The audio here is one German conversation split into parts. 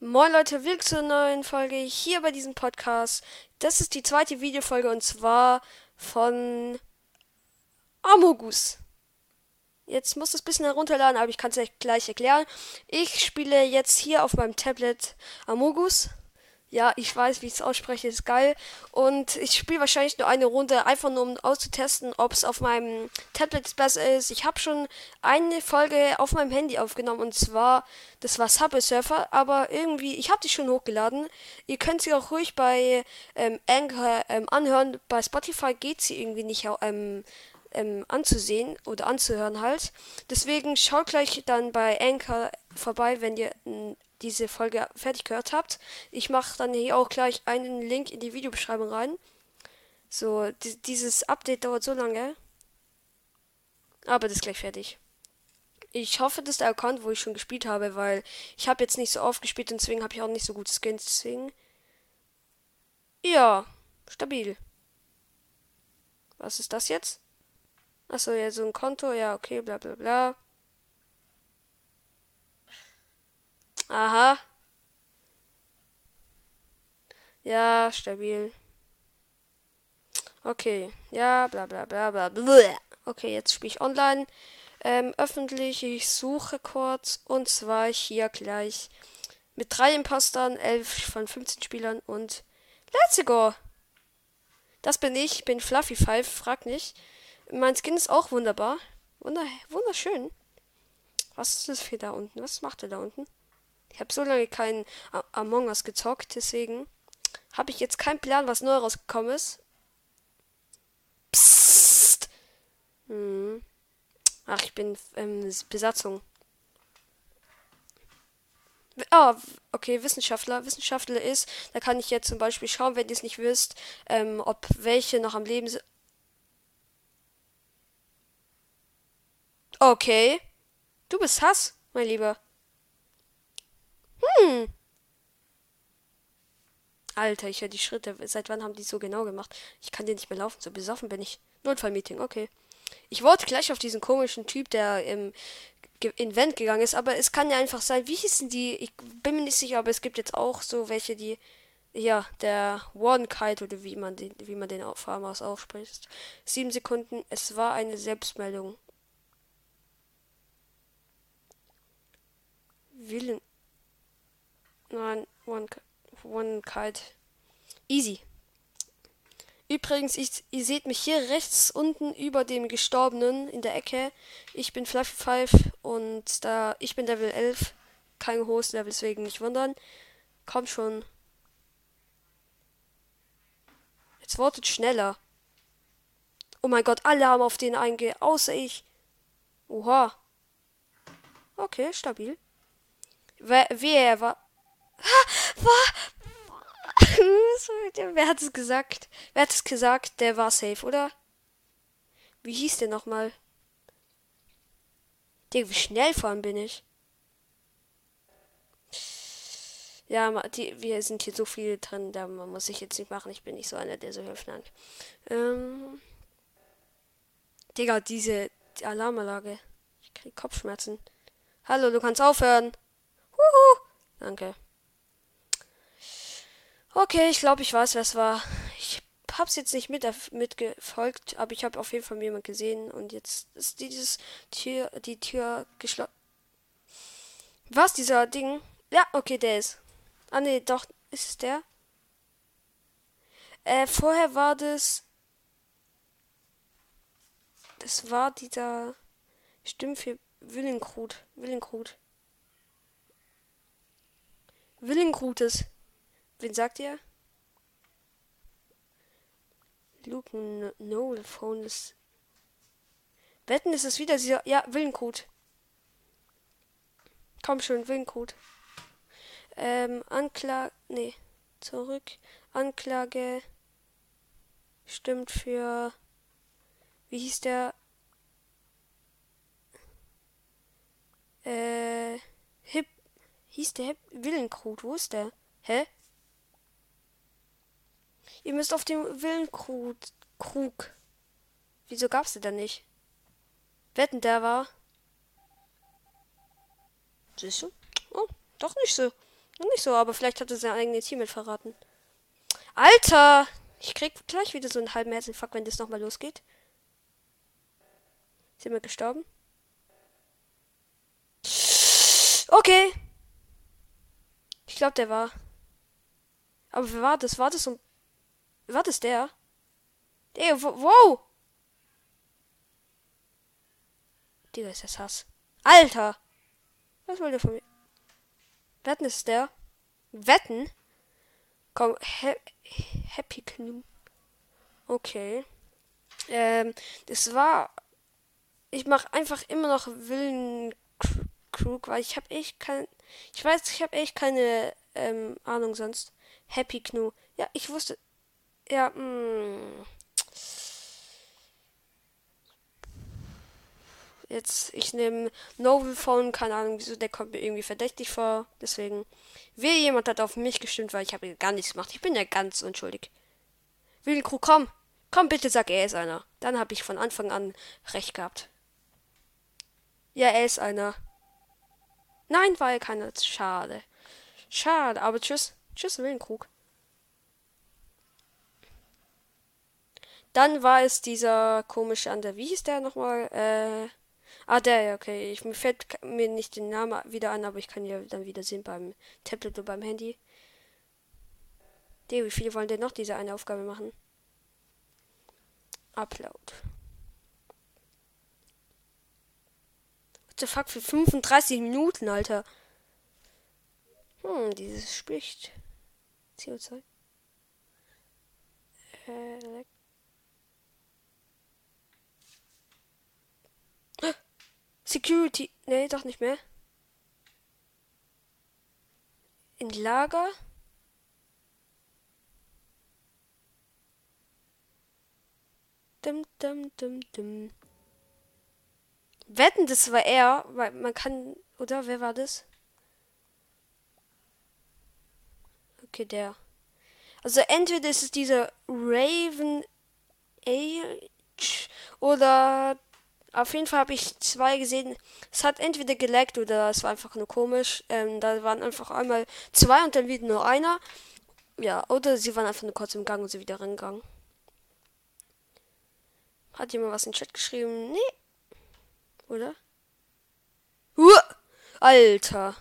Moin Leute, willkommen zur neuen Folge hier bei diesem Podcast. Das ist die zweite Videofolge und zwar von Amogus. Jetzt muss es ein bisschen herunterladen, aber ich kann es euch gleich erklären. Ich spiele jetzt hier auf meinem Tablet Amogus. Ja, ich weiß, wie ich es ausspreche, ist geil. Und ich spiele wahrscheinlich nur eine Runde, einfach nur um auszutesten, ob es auf meinem Tablet besser ist. Ich habe schon eine Folge auf meinem Handy aufgenommen und zwar, das war Subway Surfer, aber irgendwie, ich habe die schon hochgeladen. Ihr könnt sie auch ruhig bei ähm, Anchor ähm, anhören. Bei Spotify geht sie irgendwie nicht ähm, ähm, anzusehen oder anzuhören halt. Deswegen schaut gleich dann bei Anchor vorbei, wenn ihr diese Folge fertig gehört habt. Ich mache dann hier auch gleich einen Link in die Videobeschreibung rein. So, die, dieses Update dauert so lange. Aber das ist gleich fertig. Ich hoffe, das ist der Account, wo ich schon gespielt habe, weil ich habe jetzt nicht so oft gespielt und deswegen habe ich auch nicht so gute Skins. Deswegen. Ja, stabil. Was ist das jetzt? Achso, ja, so ein Konto, ja, okay, bla bla bla. Aha. Ja, stabil. Okay, ja, bla bla bla bla. bla. Okay, jetzt spiele ich online. Ähm, öffentlich, ich suche kurz. Und zwar hier gleich mit drei Impostern, elf von 15 Spielern und let's go! Das bin ich, bin Fluffy Five, frag nicht. Mein Skin ist auch wunderbar. Wunder wunderschön. Was ist das für da unten? Was macht er da unten? Ich habe so lange keinen Among Us gezockt, deswegen habe ich jetzt keinen Plan, was neu rausgekommen ist. Psst. Hm. Ach, ich bin ähm, Besatzung. Ah, okay, Wissenschaftler. Wissenschaftler ist, da kann ich jetzt zum Beispiel schauen, wenn ihr es nicht wisst, ähm, ob welche noch am Leben sind. Okay. Du bist Hass, mein Lieber. Hm. Alter, ich höre die Schritte. Seit wann haben die so genau gemacht? Ich kann dir nicht mehr laufen. So besoffen bin ich. Notfallmeeting, okay. Ich wollte gleich auf diesen komischen Typ, der im Invent gegangen ist, aber es kann ja einfach sein, wie hießen die? Ich bin mir nicht sicher, aber es gibt jetzt auch so welche, die. Ja, der One Kite oder wie man den, wie man den Farmers ausspricht. Sieben Sekunden. Es war eine Selbstmeldung. Willen. Nein, One, one Kite. Easy. Übrigens, ich, ihr seht mich hier rechts unten über dem Gestorbenen in der Ecke. Ich bin Fluffy 5 und da ich bin Level 11. Kein hohes Level, deswegen nicht wundern. Komm schon. Jetzt wortet schneller. Oh mein Gott, alle haben auf den einge... Außer ich. Oha. Okay, stabil. Wer, war... Wer hat es gesagt? Wer hat es gesagt? Der war safe, oder? Wie hieß der nochmal? Digga, wie schnell allem bin ich. Ja, die, wir sind hier so viel drin, da muss ich jetzt nicht machen. Ich bin nicht so einer, der so höflich Ähm. Digga, diese die Alarmanlage. Ich krieg Kopfschmerzen. Hallo, du kannst aufhören. Huhu. Danke. Okay, ich glaube, ich weiß, wer es war. Ich hab's jetzt nicht mit, mitgefolgt, aber ich habe auf jeden Fall jemand gesehen und jetzt ist dieses Tür, die Tür geschlossen. Was, dieser Ding? Ja, okay, der ist. Ah, nee, doch, ist es der? Äh, vorher war das. Das war dieser. Stimmt für Willenkrut. Willenkrut. Willenkrutes. Wen sagt ihr? Luke No Phone ist. Wetten ist es wieder dieser. Ja, Willencode. Komm schon, Willencode. Ähm, Anklage. Nee. Zurück. Anklage. Stimmt für. Wie hieß der? Äh. Hieß der Hip. Willenkrut. Wo ist der? Hä? Ihr müsst auf dem Willenkrug. Krug. Wieso gab's den da nicht? Wetten, der war. Siehst du? Oh, doch nicht so. Noch nicht so, aber vielleicht hat er sein eigenes Team mit verraten. Alter! Ich krieg gleich wieder so einen halben Herzinfarkt, wenn das nochmal losgeht. Sind wir gestorben? Okay. Ich glaube, der war. Aber wer war das? War das so. War das der? Der, wow! Digga, ist das Hass. Alter! Was wollte der von mir? Wetten ist der? Wetten? Komm, he Happy Knu. Okay. Ähm, das war. Ich mache einfach immer noch Willen Krug, weil ich habe echt kein. Ich weiß, ich habe echt keine ähm, Ahnung sonst. Happy Knu. Ja, ich wusste. Ja, mh. Mm. Jetzt, ich nehme Novel Phone, keine Ahnung, wieso, der kommt mir irgendwie verdächtig vor. Deswegen, will jemand hat auf mich gestimmt, weil ich habe gar nichts gemacht. Ich bin ja ganz unschuldig. Willenkrug, komm. Komm, bitte sag, er ist einer. Dann habe ich von Anfang an recht gehabt. Ja, er ist einer. Nein, war er keiner. Schade. Schade, aber tschüss. Tschüss, Willenkrug. Dann war es dieser komische andere. Wie hieß der nochmal? Äh. Ah, der, ja, okay. Ich, mir fällt mir nicht den Namen wieder an, aber ich kann ja dann wieder sehen beim Tablet oder beim Handy. Der, wie viele wollen denn noch diese eine Aufgabe machen? Upload. What the fuck für 35 Minuten, Alter. Hm, dieses spricht. CO2. Äh, Security. Nee, doch nicht mehr. In Lager. Dum, dum, dum, dum. Wetten, das war er, weil man kann. Oder wer war das? Okay, der. Also entweder ist es dieser Raven Age oder auf jeden Fall habe ich zwei gesehen. Es hat entweder geleckt oder es war einfach nur komisch. Ähm, da waren einfach einmal zwei und dann wieder nur einer. Ja, oder sie waren einfach nur kurz im Gang und sie wieder reingegangen. Hat jemand was in den Chat geschrieben? Nee. Oder? Uah! Alter.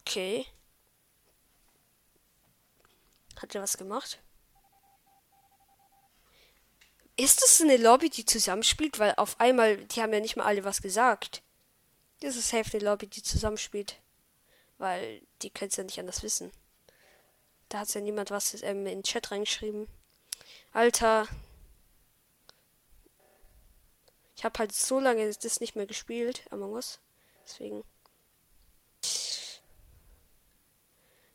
Okay. Hat er was gemacht? Ist das eine Lobby, die zusammenspielt? Weil auf einmal, die haben ja nicht mal alle was gesagt. Das ist Hälfte Lobby, die zusammenspielt. Weil die können es ja nicht anders wissen. Da hat ja niemand was ähm, in den Chat reingeschrieben. Alter. Ich habe halt so lange das nicht mehr gespielt, Among Us. Deswegen.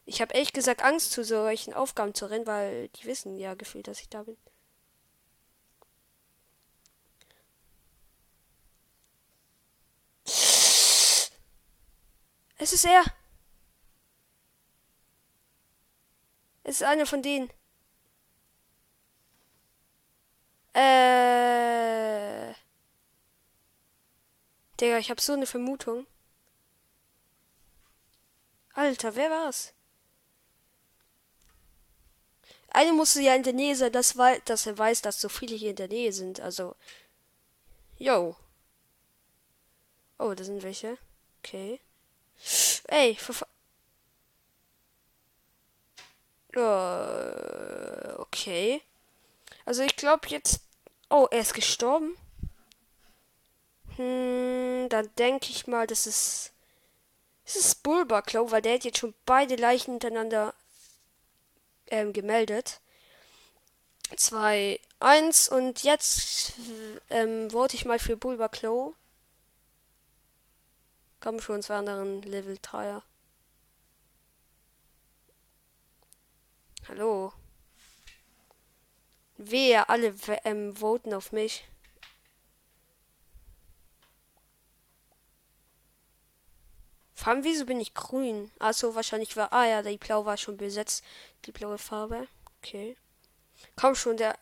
Ich habe ehrlich gesagt Angst, zu solchen Aufgaben zu rennen, weil die wissen ja gefühlt, dass ich da bin. Es ist er. Es ist einer von denen. Äh. Digga, ich habe so eine Vermutung. Alter, wer war's? Eine musste ja in der Nähe sein, dass, dass er weiß, dass so viele hier in der Nähe sind. Also. Yo. Oh, da sind welche. Okay. Ey, verfa uh, okay. Also ich glaube jetzt. Oh, er ist gestorben. Hm, dann denke ich mal, das ist. Das ist Bulbaklow, weil der hat jetzt schon beide Leichen hintereinander ähm, gemeldet. 2, 1 und jetzt ähm, vote ich mal für Bulbaklow. Komm schon, zwei anderen Level 3er. Hallo. Wer alle ähm, voten auf mich. Farben, wieso bin ich grün? Achso, wahrscheinlich war. Ah ja, die blau war schon besetzt. Die blaue Farbe. Okay. Komm schon, der.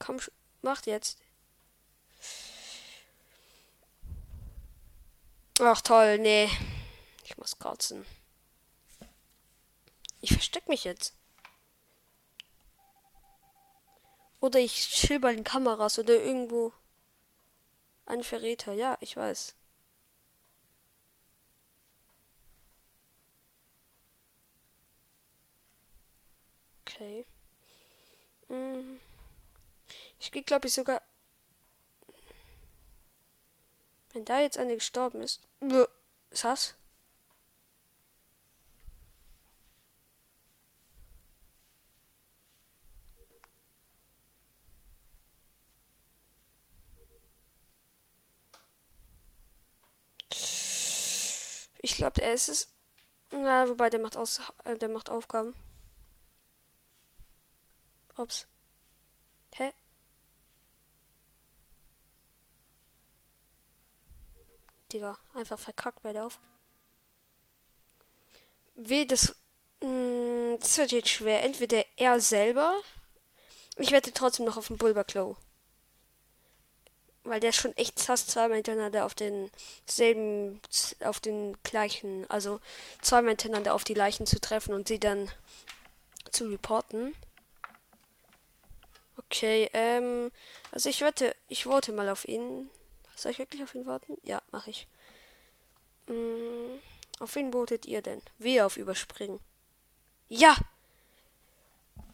Komm schon. Macht jetzt. Ach toll, nee. Ich muss kotzen. Ich versteck mich jetzt. Oder ich chill bei den Kameras oder irgendwo. Ein Verräter, ja, ich weiß. Okay. Hm. Ich gehe, glaube ich, sogar. Wenn da jetzt eine gestorben ist. Das? Ich glaube, er ist es. Na, wobei der macht aus, äh, der macht Aufgaben. Ups. Hä? Digga, einfach verkackt bei der Auf. Wie das. Mh, hm, das wird jetzt schwer. Entweder er selber. Ich wette trotzdem noch auf den Bulberklow weil der schon echt fast zweimal hintereinander auf den selben, auf den gleichen, also zweimal hintereinander auf die Leichen zu treffen und sie dann zu reporten. Okay, ähm, also ich wette, ich vote mal auf ihn. Soll ich wirklich auf ihn warten? Ja, mache ich. Hm, auf wen votet ihr denn? Wir auf Überspringen. Ja!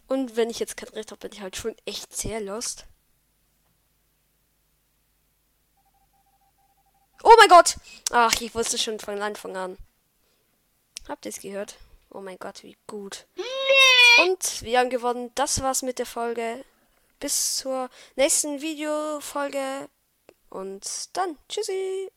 Und wenn ich jetzt kein Recht habe, bin ich halt schon echt sehr lost. Oh mein Gott! Ach, ich wusste schon von Anfang an. Habt ihr es gehört? Oh mein Gott, wie gut. Und wir haben gewonnen. Das war's mit der Folge. Bis zur nächsten Videofolge. Und dann. Tschüssi.